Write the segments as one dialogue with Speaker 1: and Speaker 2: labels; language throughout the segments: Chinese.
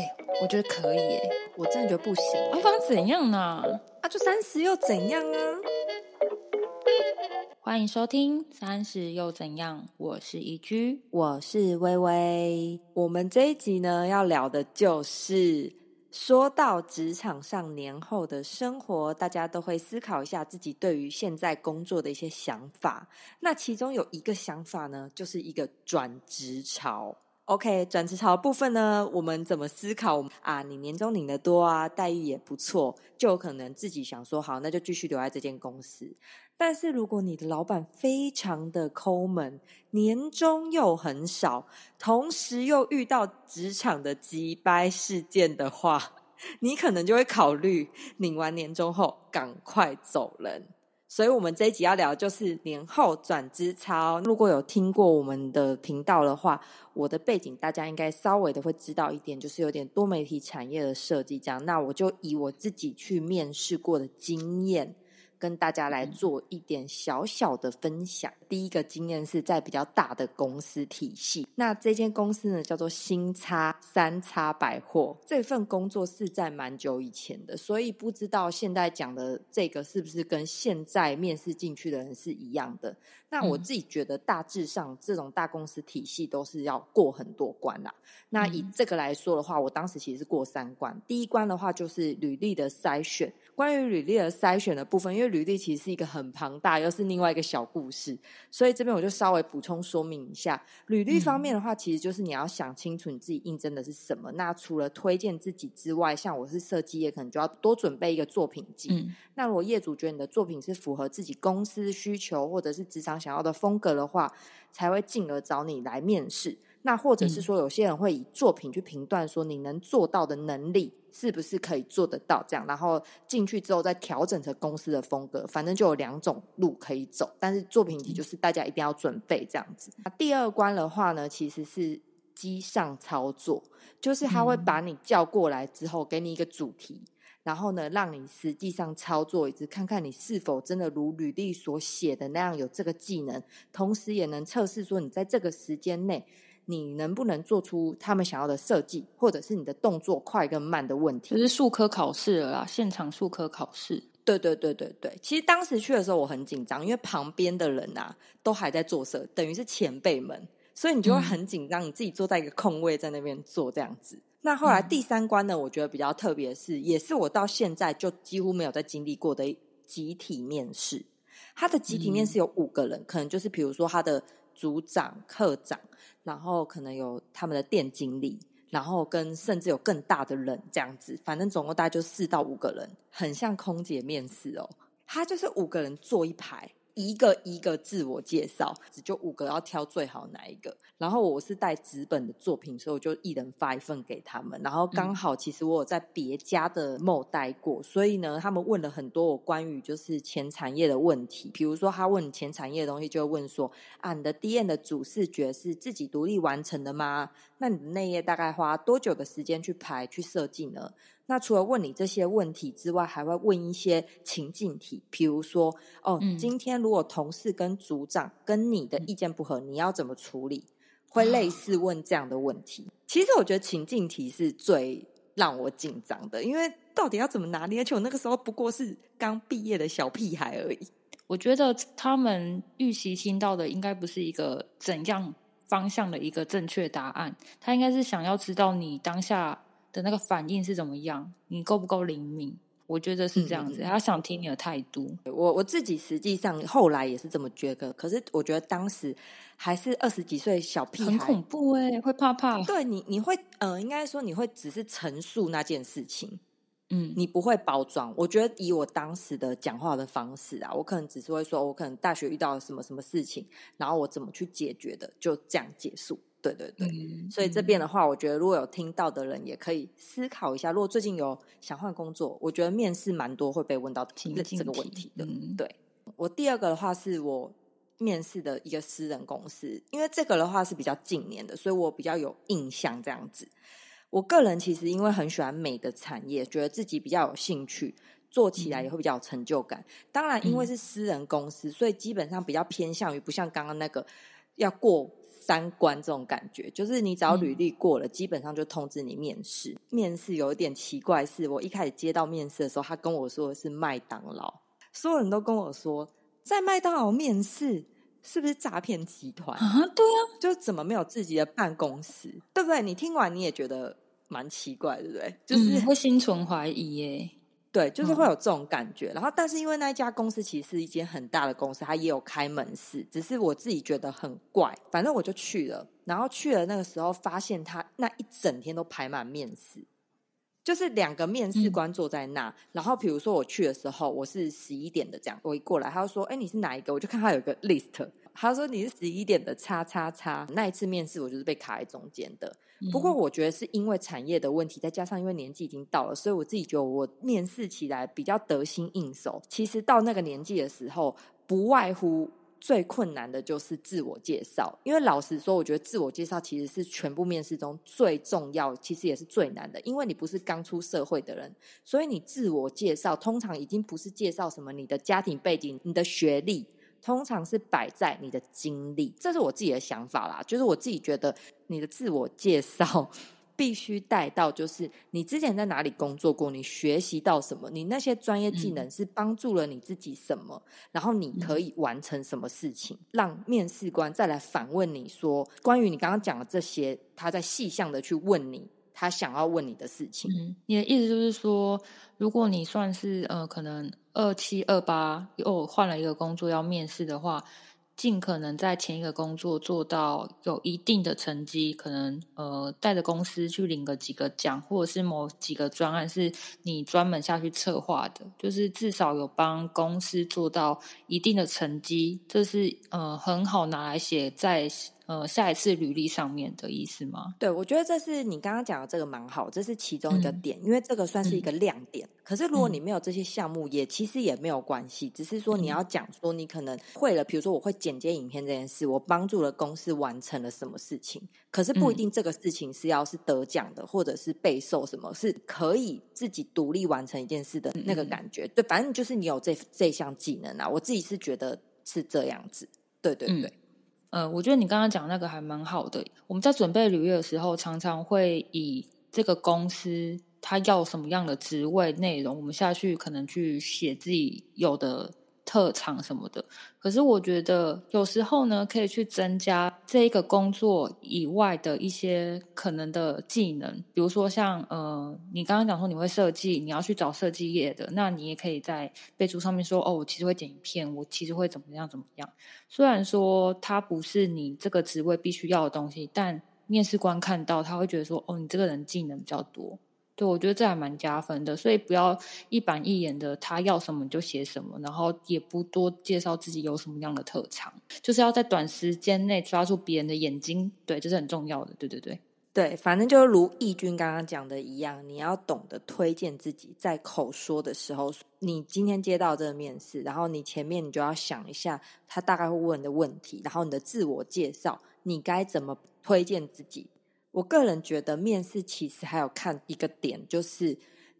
Speaker 1: 哎，我觉得可以哎，
Speaker 2: 我真的觉得不行。
Speaker 1: 对方怎样呢？
Speaker 2: 啊，就三十又怎样啊？
Speaker 1: 欢迎收听《三十又怎样》，我是宜居，
Speaker 2: 我是微微。我们这一集呢，要聊的就是说到职场上年后的生活，大家都会思考一下自己对于现在工作的一些想法。那其中有一个想法呢，就是一个转职潮。OK，转职潮部分呢，我们怎么思考啊？你年终领的多啊，待遇也不错，就有可能自己想说好，那就继续留在这间公司。但是如果你的老板非常的抠门，年终又很少，同时又遇到职场的急掰事件的话，你可能就会考虑领完年终后赶快走人。所以，我们这一集要聊就是年后转职潮。如果有听过我们的频道的话，我的背景大家应该稍微的会知道一点，就是有点多媒体产业的设计这样。那我就以我自己去面试过的经验。跟大家来做一点小小的分享。第一个经验是在比较大的公司体系，那这间公司呢叫做新叉三叉百货。这份工作是在蛮久以前的，所以不知道现在讲的这个是不是跟现在面试进去的人是一样的。那我自己觉得大致上这种大公司体系都是要过很多关啦。那以这个来说的话，我当时其实是过三关。第一关的话就是履历的筛选。关于履历的筛选的部分，因为履历其实是一个很庞大，又是另外一个小故事，所以这边我就稍微补充说明一下。履历方面的话，其实就是你要想清楚你自己应征的是什么。那除了推荐自己之外，像我是设计业，可能就要多准备一个作品集。那如果业主觉得你的作品是符合自己公司需求或者是职场想要的风格的话，才会进而找你来面试。那或者是说，有些人会以作品去评断，说你能做到的能力是不是可以做得到这样，然后进去之后再调整成公司的风格，反正就有两种路可以走。但是作品集就是大家一定要准备这样子。第二关的话呢，其实是机上操作，就是他会把你叫过来之后，给你一个主题，然后呢，让你实际上操作一次，看看你是否真的如履历所写的那样有这个技能，同时也能测试说你在这个时间内。你能不能做出他们想要的设计，或者是你的动作快跟慢的问题？
Speaker 1: 就是数科考试了啦，现场数科考试。
Speaker 2: 对对对对对，其实当时去的时候我很紧张，因为旁边的人啊都还在做设，等于是前辈们，所以你就会很紧张，你自己坐在一个空位在那边做这样子。那后来第三关呢，我觉得比较特别是，也是我到现在就几乎没有在经历过的集体面试。他的集体面试有五个人，可能就是比如说他的组长、课长。然后可能有他们的店经理，然后跟甚至有更大的人这样子，反正总共大概就四到五个人，很像空姐面试哦。他就是五个人坐一排。一个一个自我介绍，只就五个要挑最好哪一个。然后我是带纸本的作品，所以我就一人发一份给他们。然后刚好其实我有在别家的某待过，所以呢，他们问了很多我关于就是前产业的问题。比如说他问前产业的东西，就问说啊，你的 D N 的主视觉是自己独立完成的吗？那你的内页大概花多久的时间去排去设计呢？那除了问你这些问题之外，还会问一些情境题，比如说，哦，今天如果同事跟组长跟你的意见不合，你要怎么处理？会类似问这样的问题。其实我觉得情境题是最让我紧张的，因为到底要怎么拿捏？而且我那个时候不过是刚毕业的小屁孩而已。
Speaker 1: 我觉得他们预期听到的应该不是一个怎样方向的一个正确答案，他应该是想要知道你当下。的那个反应是怎么样？你够不够灵敏？我觉得是这样子。他想听你的态度。
Speaker 2: 我我自己实际上后来也是这么觉得。可是我觉得当时还是二十几岁小屁孩，
Speaker 1: 很恐怖哎，会怕怕。
Speaker 2: 对你，你会呃，应该说你会只是陈述那件事情，嗯，你不会包装。我觉得以我当时的讲话的方式啊，我可能只是会说，我可能大学遇到了什么什么事情，然后我怎么去解决的，就这样结束。对对对，所以这边的话，我觉得如果有听到的人，也可以思考一下。如果最近有想换工作，我觉得面试蛮多会被问到这这个问题的。对我第二个的话，是我面试的一个私人公司，因为这个的话是比较近年的，所以我比较有印象。这样子，我个人其实因为很喜欢美的产业，觉得自己比较有兴趣，做起来也会比较有成就感。当然，因为是私人公司，所以基本上比较偏向于不像刚刚那个要过。三关这种感觉，就是你只要履历过了，基本上就通知你面试。面试有一点奇怪，是我一开始接到面试的时候，他跟我说的是麦当劳，所有人都跟我说在麦当劳面试是不是诈骗集团
Speaker 1: 啊？对啊，
Speaker 2: 就怎么没有自己的办公室，对不对？你听完你也觉得蛮奇怪，对不对？就是
Speaker 1: 会心存怀疑耶。
Speaker 2: 对，就是会有这种感觉。然后，但是因为那一家公司其实是一间很大的公司，它也有开门市，只是我自己觉得很怪。反正我就去了，然后去了那个时候，发现他那一整天都排满面试，就是两个面试官坐在那。然后，比如说我去的时候，我是十一点的这样，我一过来，他就说：“哎，你是哪一个？”我就看他有个 list，他说：“你是十一点的叉叉叉。”那一次面试，我就是被卡在中间的。不过我觉得是因为产业的问题，再加上因为年纪已经到了，所以我自己觉得我面试起来比较得心应手。其实到那个年纪的时候，不外乎最困难的就是自我介绍。因为老实说，我觉得自我介绍其实是全部面试中最重要，其实也是最难的。因为你不是刚出社会的人，所以你自我介绍通常已经不是介绍什么你的家庭背景、你的学历。通常是摆在你的经历，这是我自己的想法啦。就是我自己觉得，你的自我介绍必须带到，就是你之前在哪里工作过，你学习到什么，你那些专业技能是帮助了你自己什么，然后你可以完成什么事情，让面试官再来反问你说，关于你刚刚讲的这些，他在细项的去问你。他想要问你的事情，
Speaker 1: 你的意思就是说，如果你算是呃，可能二七二八又换了一个工作要面试的话。尽可能在前一个工作做到有一定的成绩，可能呃带着公司去领个几个奖，或者是某几个专案是你专门下去策划的，就是至少有帮公司做到一定的成绩，这是呃很好拿来写在呃下一次履历上面的意思吗？
Speaker 2: 对，我觉得这是你刚刚讲的这个蛮好，这是其中一个点，因为这个算是一个亮点。可是如果你没有这些项目，也其实也没有关系，只是说你要讲说你可能会了，比如说我会剪接影片这件事，我帮助了公司完成了什么事情，可是不一定这个事情是要是得奖的，或者是备受什么，是可以自己独立完成一件事的那个感觉。对，反正就是你有这这项技能啊，我自己是觉得是这样子。对对对，
Speaker 1: 嗯，我觉得你刚刚讲那个还蛮好的。我们在准备履历的时候，常常会以这个公司。他要什么样的职位内容，我们下去可能去写自己有的特长什么的。可是我觉得有时候呢，可以去增加这一个工作以外的一些可能的技能，比如说像呃，你刚刚讲说你会设计，你要去找设计业的，那你也可以在备注上面说哦，我其实会剪影片，我其实会怎么样怎么样。虽然说它不是你这个职位必须要的东西，但面试官看到他会觉得说哦，你这个人技能比较多。对，我觉得这还蛮加分的，所以不要一板一眼的，他要什么就写什么，然后也不多介绍自己有什么样的特长，就是要在短时间内抓住别人的眼睛，对，这是很重要的。对对对，
Speaker 2: 对，反正就如义军刚刚讲的一样，你要懂得推荐自己，在口说的时候，你今天接到这个面试，然后你前面你就要想一下他大概会问的问题，然后你的自我介绍，你该怎么推荐自己。我个人觉得面试其实还有看一个点，就是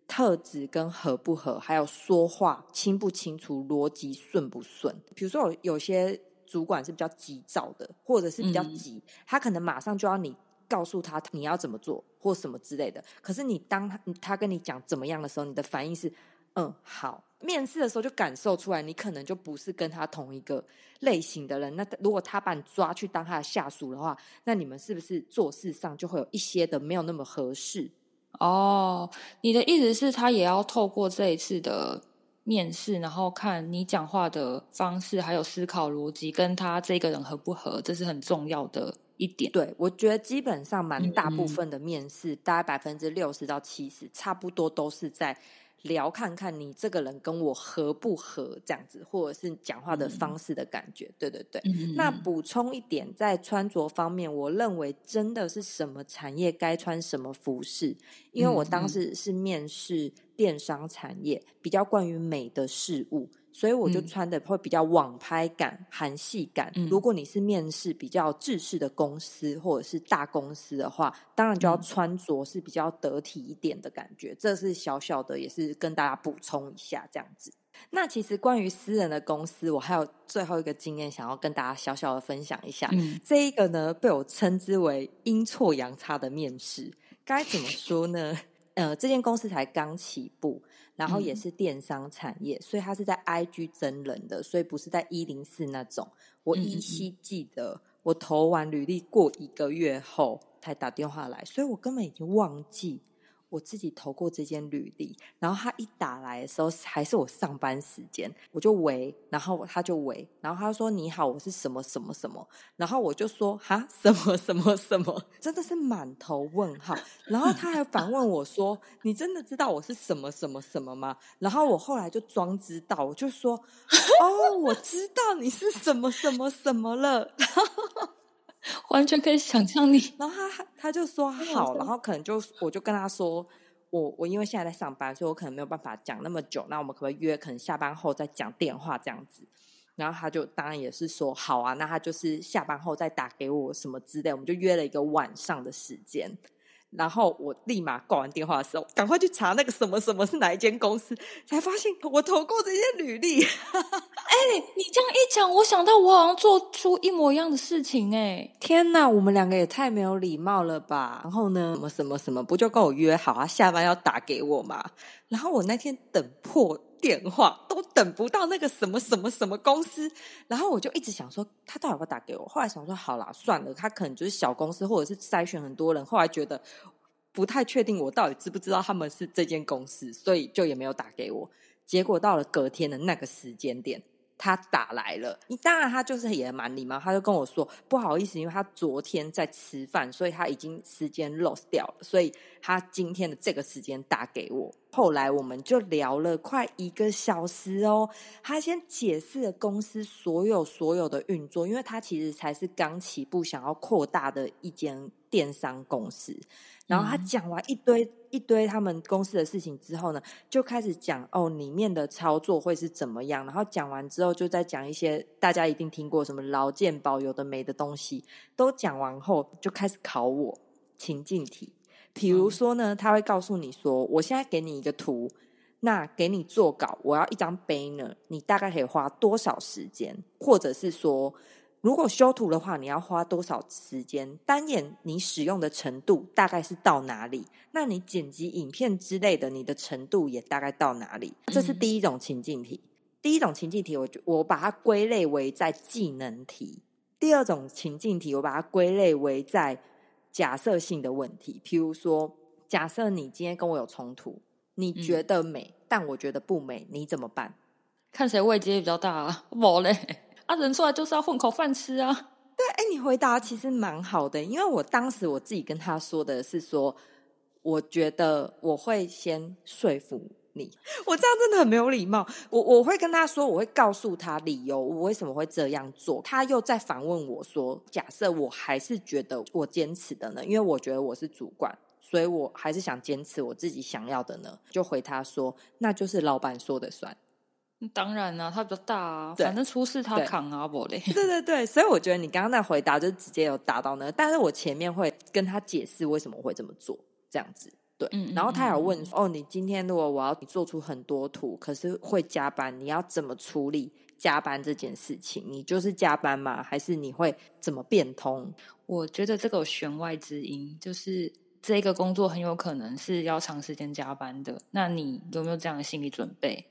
Speaker 2: 特质跟合不合，还有说话清不清楚，逻辑顺不顺。比如说有有些主管是比较急躁的，或者是比较急，他可能马上就要你告诉他你要怎么做或什么之类的。可是你当他他跟你讲怎么样的时候，你的反应是嗯好。面试的时候就感受出来，你可能就不是跟他同一个类型的人。那如果他把你抓去当他的下属的话，那你们是不是做事上就会有一些的没有那么合适？
Speaker 1: 哦，你的意思是，他也要透过这一次的面试，然后看你讲话的方式，还有思考逻辑，跟他这个人合不合，这是很重要的一点。
Speaker 2: 对，我觉得基本上蛮大部分的面试，大概百分之六十到七十，差不多都是在。聊看看你这个人跟我合不合这样子，或者是讲话的方式的感觉，对对对。那补充一点，在穿着方面，我认为真的是什么产业该穿什么服饰，因为我当时是面试电商产业，比较关于美的事物。所以我就穿的会比较网拍感、韩系感。如果你是面试比较制式的公司或者是大公司的话，当然就要穿着是比较得体一点的感觉。这是小小的，也是跟大家补充一下这样子。那其实关于私人的公司，我还有最后一个经验想要跟大家小小的分享一下。
Speaker 1: 嗯
Speaker 2: 这一个呢，被我称之为阴错阳差的面试。该怎么说呢？呃，这间公司才刚起步，然后也
Speaker 1: 嗯
Speaker 2: 是电商产业，所以它是在 IG 真人的，所以不是在一零四那种。我依稀记得，我投完履历过一个月后才打电话来，所以我根本已经忘记我自己投过这间履历。然后他一打来的时候，还是我上班时间，我就喂，然后他就喂，然后他说：“你好，我是什么什么什么。”然后我就说：“哈，什么什么什么？”真的是满头问号。然后他还反问我说：“你真的知道我是什么什么什么吗？”然后我后来就装知道，我就说：“哦，我知道你是什么什么什么了。”
Speaker 1: 完全可以想象你。
Speaker 2: 然后他他就说好，然后可能就我就跟他说，我我因为现在在上班，所以我可能没有办法讲那么久，那我们可不可以约？可能下班后再讲电话这样子。然后他就当然也是说好啊，那他就是下班后再打给我什么之类，我们就约了一个晚上的时间。然后我立马挂完电话的时候，赶快去查那个什么什么是哪一间公司，才发现我投过这些履历。
Speaker 1: 哎、你这样一讲，我想到我好像做出一模一样的事情哎、
Speaker 2: 天呐，我们两个也太没有礼貌了吧！然后呢，什么什么什么，不就跟我约好啊，下班要打给我嘛？然后我那天等破电话都等不到那个什么什么什么公司，然后我就一直想说，他到底会打给我？后来想说，好啦，算了，他可能就是小公司，或者是筛选很多人。后来觉得不太确定我到底知不知道他们是这间公司，所以就也没有打给我。结果到了隔天的那个时间点，他打来了。你当然，他就是也蛮礼貌，他就跟我说不好意思，因为他昨天在吃饭，所以他已经时间 lost 掉了，所以他今天的这个时间打给我。后来我们就聊了快一个小时哦，他先解释了公司所有所有的运作，因为他其实才是刚起步，想要扩大的一间电商公司。然后他
Speaker 1: 嗯
Speaker 2: 讲完一堆、一堆他们公司的事情之后呢，就开始讲哦里面的操作会是怎么样。然后讲完之后，就再讲一些大家一定听过什么劳健保有的没的东西。都讲完后，就开始考我情境题。比如说呢，他会告诉你说，我现在给你一个图，那给你做稿，我要一张 banner，你大概可以花多少时间？或者是说，如果修图的话，你要花多少时间？单眼你使用的程度大概是到哪里？那你剪辑影片之类的，你的程度也大概到哪里？这是第一种情境题。第一种情境题，我就我把它归类为在技能题；第二种情境题，我把它归类为在假设性的问题。譬如说，假设你今天跟我有冲突，你觉得美，但我觉得不美，你怎么办？
Speaker 1: 看谁位阶比较大啊？我嘞，啊，人出来就是要混口饭吃啊。
Speaker 2: 对哎，你回答其实蛮好的，因为我当时我自己跟他说的是说，我觉得我会先说服你，我这样真的很没有礼貌。我我会跟他说，我会告诉他理由，我为什么会这样做。他又在反问我说，假设我还是觉得我坚持的呢，因为我觉得我是主管，所以我还是想坚持我自己想要的呢，就回他说，那就是老板说的算。
Speaker 1: 当然啦、他比较大啊，反正出事他扛啊，我嘞。
Speaker 2: 对对对，所以我觉得你刚刚那回答就直接有答到那个，但是我前面会跟他解释为什么会这么做，这样子。对，然后他有
Speaker 1: 嗯
Speaker 2: 问说：“哦，你今天如果我要你做出很多图，可是会加班，你要怎么处理加班这件事情？你就是加班吗？还是你会怎么变通？
Speaker 1: 我觉得这个有弦外之音，就是这个工作很有可能是要长时间加班的。那你有没有这样的心理准备？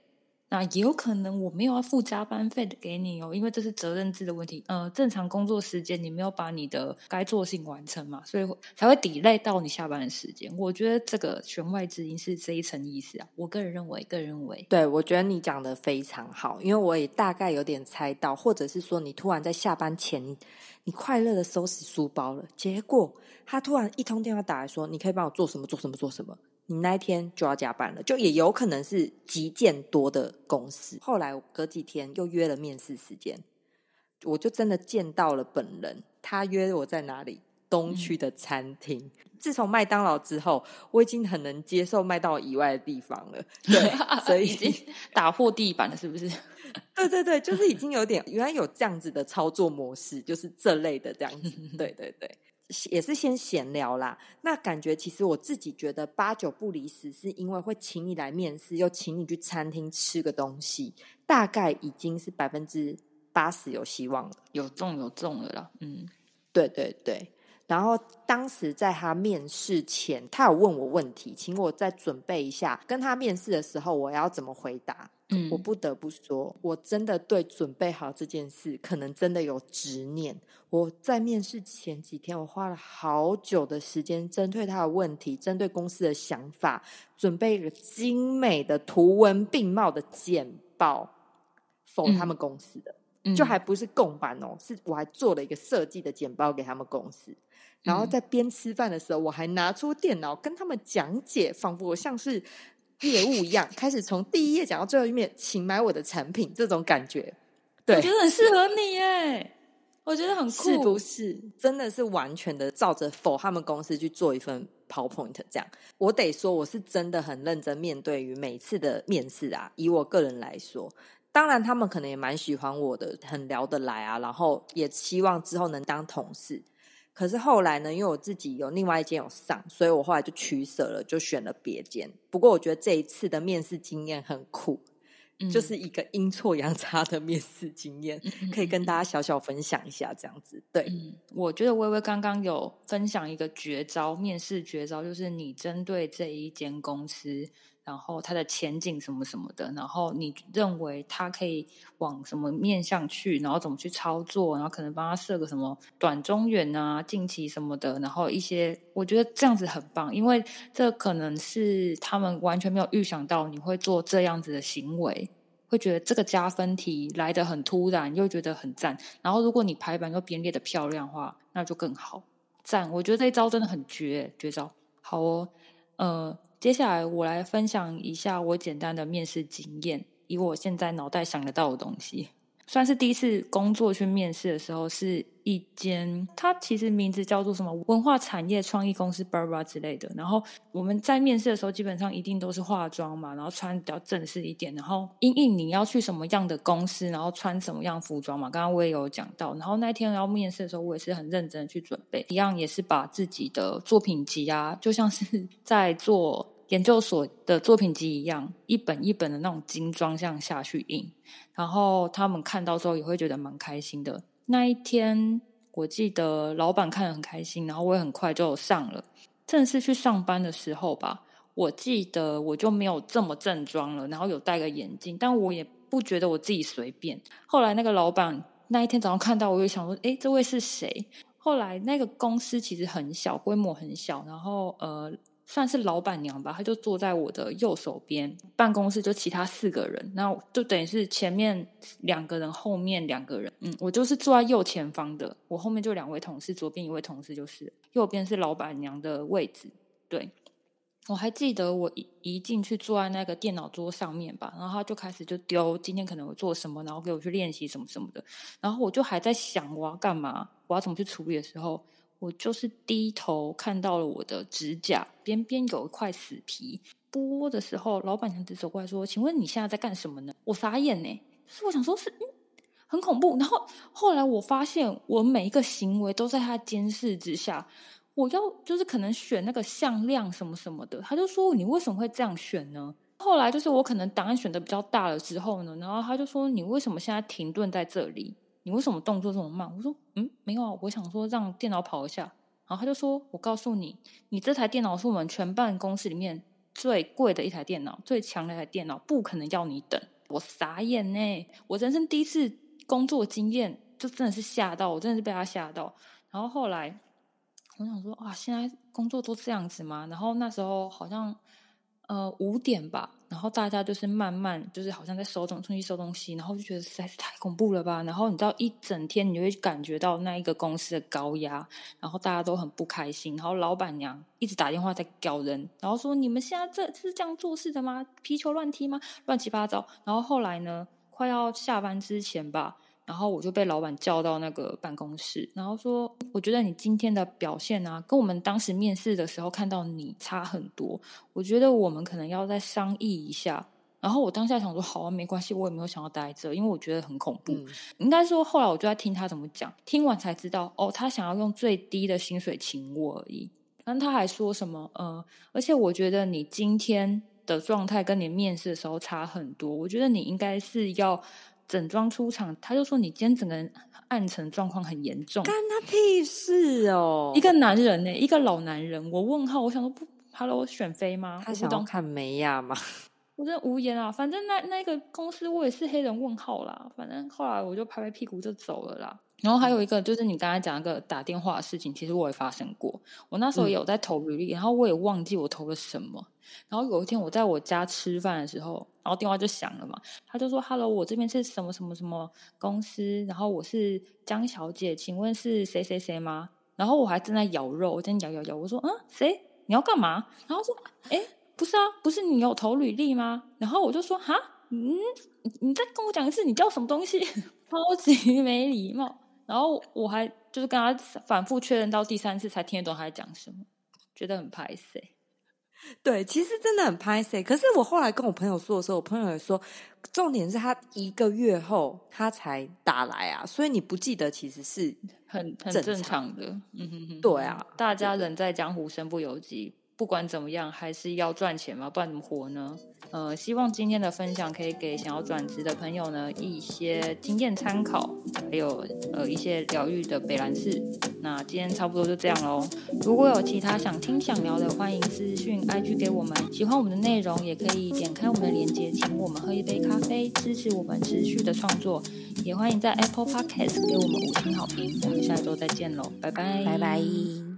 Speaker 1: 那也有可能我没有要付加班费的给你哦，因为这是责任制的问题。呃，正常工作时间你没有把你的该做的事情完成嘛，所以才会 delay 到你下班的时间。我觉得这个弦外之音是这一层意思啊。我个人认为，个人认为，
Speaker 2: 对，我觉得你讲的非常好，因为我也大概有点猜到，或者是说你突然在下班前，你快乐的收拾书包了，结果他突然一通电话打来说，你可以帮我做什么做什么做什么，你那一天就要加班了，就也有可能是极件多的公司。后来我隔几天又约了面试时间，我就真的见到了本人，他约我在哪里？东区的餐厅。自从麦当劳之后，我已经很能接受麦当劳以外的地方了。对，所以
Speaker 1: 已经打破地板了，是不是？
Speaker 2: 对对对，就是已经有点原来有这样子的操作模式，就是这类的这样子。对对对，也是先闲聊啦。那感觉其实我自己觉得八九不离十，是因为会请你来面试，又请你去餐厅吃个东西，大概已经是百分之八十有希望了，
Speaker 1: 有中有中了啦。嗯，
Speaker 2: 对对对。然后当时在他面试前，他有问我问题，请我再准备一下，跟他面试的时候我要怎么回答。嗯，我不得不说，我真的对准备好这件事，可能真的有执念。我在面试前几天，我花了好久的时间，针对他的问题，针对公司的想法，准备一个精美的图文并茂的简报，否他们公司的，就还不是共版哦，是我还做了一个设计的简报给他们公司。然后在边吃饭的时候，我还拿出电脑跟他们讲解，仿佛我像是业务一样，开始从第一页讲到最后一面，请买我的产品，这种感觉，对，
Speaker 1: 我觉得很适合你耶，我觉得很酷，
Speaker 2: 是不是？真的是完全的照着否他们公司去做一份 PowerPoint，这样，我得说，我是真的很认真面对于每次的面试啊。以我个人来说，当然他们可能也蛮喜欢我的，很聊得来啊，然后也希望之后能当同事。可是后来呢，因为我自己有另外一间有上，所以我后来就取舍了，就选了别间。不过我觉得这一次的面试经验很酷，就是一个阴错阳差的面试经验，可以跟大家小小分享一下。这样子，对，
Speaker 1: 我觉得微微刚刚有分享一个绝招，面试绝招，就是你针对这一间公司。然后它的前景什么什么的，然后你认为它可以往什么面向去，然后怎么去操作，然后可能帮他设个什么短中远啊、近期什么的，然后一些我觉得这样子很棒，因为这可能是他们完全没有预想到你会做这样子的行为，会觉得这个加分题来的很突然，又觉得很赞。然后如果你排版又编列的漂亮话，那就更好赞。我觉得这一招真的很绝绝招，好哦，呃。接下来我来分享一下我简单的面试经验，以我现在脑袋想得到的东西。算是第一次工作去面试的时候，是一间它其实名字叫做什么文化产业创意公司 b a r b a 之类的。然后我们在面试的时候，基本上一定都是化妆嘛，然后穿比较正式一点。然后因应你要去什么样的公司，然后穿什么样服装嘛。刚刚我也有讲到。然后那天要面试的时候，我也是很认真的去准备，一样也是把自己的作品集啊，就像是在做。研究所的作品集一样，一本一本的那种精装这样下去印，然后他们看到之后也会觉得蛮开心的。那一天，我记得老板看得很开心，然后我也很快就上了。正式去上班的时候吧，我记得我就没有这么正装了，然后有戴个眼镜，但我也不觉得我自己随便。后来那个老板那一天早上看到我，就想说：“哎，这位是谁？”后来那个公司其实很小，规模很小，然后呃。算是老板娘吧，她就坐在我的右手边，办公室就其他四个人，那就等于是前面两个人，后面两个人，嗯，我就是坐在右前方的，我后面就两位同事，左边一位同事就是右边是老板娘的位置。对，我还记得我一一进去坐在那个电脑桌上面吧，然后他就开始就丢今天可能会做什么，然后给我去练习什么什么的，然后我就还在想我要干嘛，我要怎么去处理的时候。我就是低头看到了我的指甲边边有一块死皮，剥的时候，老板娘就走过来说：“请问你现在在干什么呢？”我傻眼呢，是我想说是嗯很恐怖。然后后来我发现，我每一个行为都在他监视之下。我要就是可能选那个向量什么什么的，他就说：“你为什么会这样选呢？”后来就是我可能答案选的比较大了之后呢，然后他就说：“你为什么现在停顿在这里？”你为什么动作这么慢？我说，嗯，没有啊，我想说让电脑跑一下。然后他就说，我告诉你，你这台电脑是我们全办公室里面最贵的一台电脑，最强的一台电脑，不可能要你等。我傻眼呢，我人生第一次工作经验，就真的是吓到，我真的是被他吓到。然后后来我想说，啊，现在工作都这样子吗？然后那时候好像。呃，五点吧，然后大家就是慢慢，就是好像在收东出去收东西，然后就觉得实在是太恐怖了吧。然后你知道，一整天你就会感觉到那一个公司的高压，然后大家都很不开心，然后老板娘一直打电话在搞人，然后说你们现在这是这样做事的吗？皮球乱踢吗？乱七八糟。然后后来呢，快要下班之前吧。然后我就被老板叫到那个办公室，然后说：“我觉得你今天的表现啊，跟我们当时面试的时候看到你差很多。我觉得我们可能要再商议一下，然后我当下想说，好啊，没关系，我也没有想要待在这，因为我觉得很恐怖。
Speaker 2: 嗯
Speaker 1: 应该说，后来我就在听他怎么讲，听完才知道，哦，他想要用最低的薪水请我而已。然后他还说什么，呃，而且我觉得你今天的状态跟你面试的时候差很多，我觉得你应该是要整装出场。他就说你今天整个人暗沉状况很严重，
Speaker 2: 干他屁事哦！
Speaker 1: 一个男人呢、一个老男人，我问号，我想说不，Hello，选妃吗？
Speaker 2: 他想看梅亚吗？
Speaker 1: 我真的无言啊。反正那那个公司我也是黑人问号啦。反正后来我就拍拍屁股就走了啦。然后还有一个就是你刚才讲那个打电话的事情，其实我也发生过。我那时候也有在投履历，然后我也忘记我投了什么。然后有一天我在我家吃饭的时候，然后电话就响了嘛，他就说：“Hello，我这边是什么什么什么公司，然后我是江小姐，请问是谁谁谁吗？”然后我还正在咬肉，我正咬咬咬，我说：“嗯，谁？你要干嘛？”然后说：“哎，不是啊，不是你有投履历吗？”然后我就说：“哈，嗯，你你再跟我讲一次，你叫什么东西？超级没礼貌。”然后我还就是跟他反复确认到第三次才听得懂他在讲什么，觉得很排斥。
Speaker 2: 对，其实真的很拍 C。可是我后来跟我朋友说的时候，我朋友也说，重点是他一个月后他才打来啊，所以你不记得其实是
Speaker 1: 很很正常的，嗯哼哼，
Speaker 2: 对啊，
Speaker 1: 大家人在江湖，身不由己。不管怎么样，还是要赚钱嘛，不然怎么活呢？呃，希望今天的分享可以给想要转职的朋友呢一些经验参考，还有呃一些疗愈的北兰事。那今天差不多就这样喽。如果有其他想听想聊的，欢迎私讯 IG 给我们。喜欢我们的内容，也可以点开我们的链接，请我们喝一杯咖啡，支持我们持续的创作。也欢迎在 Apple Podcast 给我们五星好评。我们下周再见喽，拜拜，
Speaker 2: 拜拜。